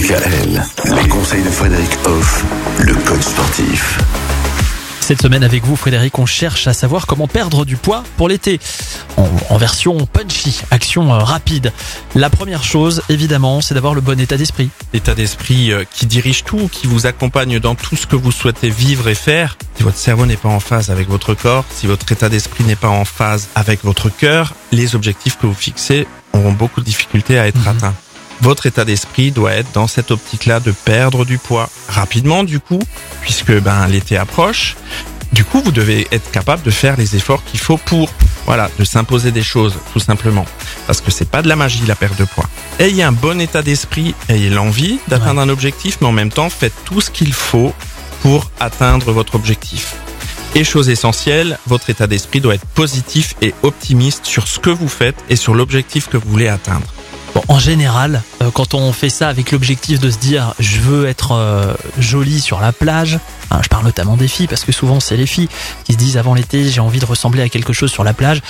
DKL, les conseils de Frédéric Hoff, le coach sportif. Cette semaine avec vous, Frédéric, on cherche à savoir comment perdre du poids pour l'été. En, en version punchy, action euh, rapide. La première chose, évidemment, c'est d'avoir le bon état d'esprit. L'état d'esprit euh, qui dirige tout, qui vous accompagne dans tout ce que vous souhaitez vivre et faire. Si votre cerveau n'est pas en phase avec votre corps, si votre état d'esprit n'est pas en phase avec votre cœur, les objectifs que vous fixez auront beaucoup de difficultés à être Mhm. atteints. Votre état d'esprit doit être dans cette optique-là de perdre du poids rapidement du coup, puisque ben l'été approche. Du coup, vous devez être capable de faire les efforts qu'il faut pour, voilà, de s'imposer des choses, tout simplement. Parce que c'est pas de la magie, la perte de poids. Ayez un bon état d'esprit, ayez l'envie d'atteindre un objectif, mais en même temps, faites tout ce qu'il faut pour atteindre votre objectif. Et chose essentielle, votre état d'esprit doit être positif et optimiste sur ce que vous faites et sur l'objectif que vous voulez atteindre. Bon, en général, euh, quand on fait ça avec l'objectif de se dire je veux être euh, jolie sur la plage, hein, je parle notamment des filles parce que souvent c'est les filles qui se disent avant l'été j'ai envie de ressembler à quelque chose sur la plage,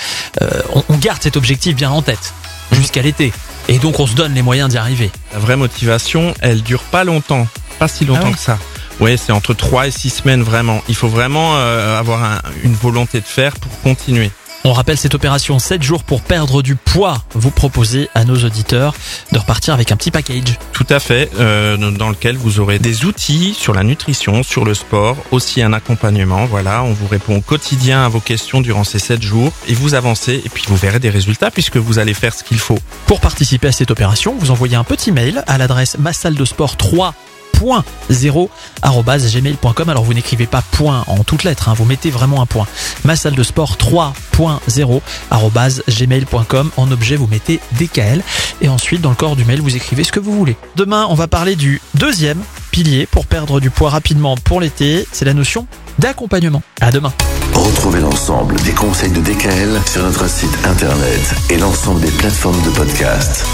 euh, on, on garde cet objectif bien en tête jusqu'à l'été. Et donc on se donne les moyens d'y arriver. La vraie motivation, elle dure pas longtemps, pas si longtemps Ah oui que ça. Ouais, c'est entre 3 et 6 semaines vraiment. Il faut vraiment euh, avoir un- une volonté de faire pour continuer. On rappelle cette opération 7 jours pour perdre du poids. Vous proposez à nos auditeurs de repartir avec un petit package. Tout à fait, euh, dans lequel vous aurez des outils sur la nutrition, sur le sport, aussi un accompagnement. Voilà, on vous répond au quotidien à vos questions durant ces 7 jours et vous avancez et puis vous verrez des résultats puisque vous allez faire ce qu'il faut. Pour participer à cette opération, vous envoyez un petit mail à l'adresse ma salle de sport 3 gmail.com Alors vous n'écrivez pas point en toutes lettres, hein. vous mettez vraiment un point. Ma salle de sport 3.0 gmail.com. En objet, vous mettez DKL et ensuite dans le corps du mail, vous écrivez ce que vous voulez. Demain, on va parler du deuxième pilier pour perdre du poids rapidement pour l'été, c'est la notion d'accompagnement. À demain. Retrouvez l'ensemble des conseils de DKL sur notre site internet et l'ensemble des plateformes de podcast.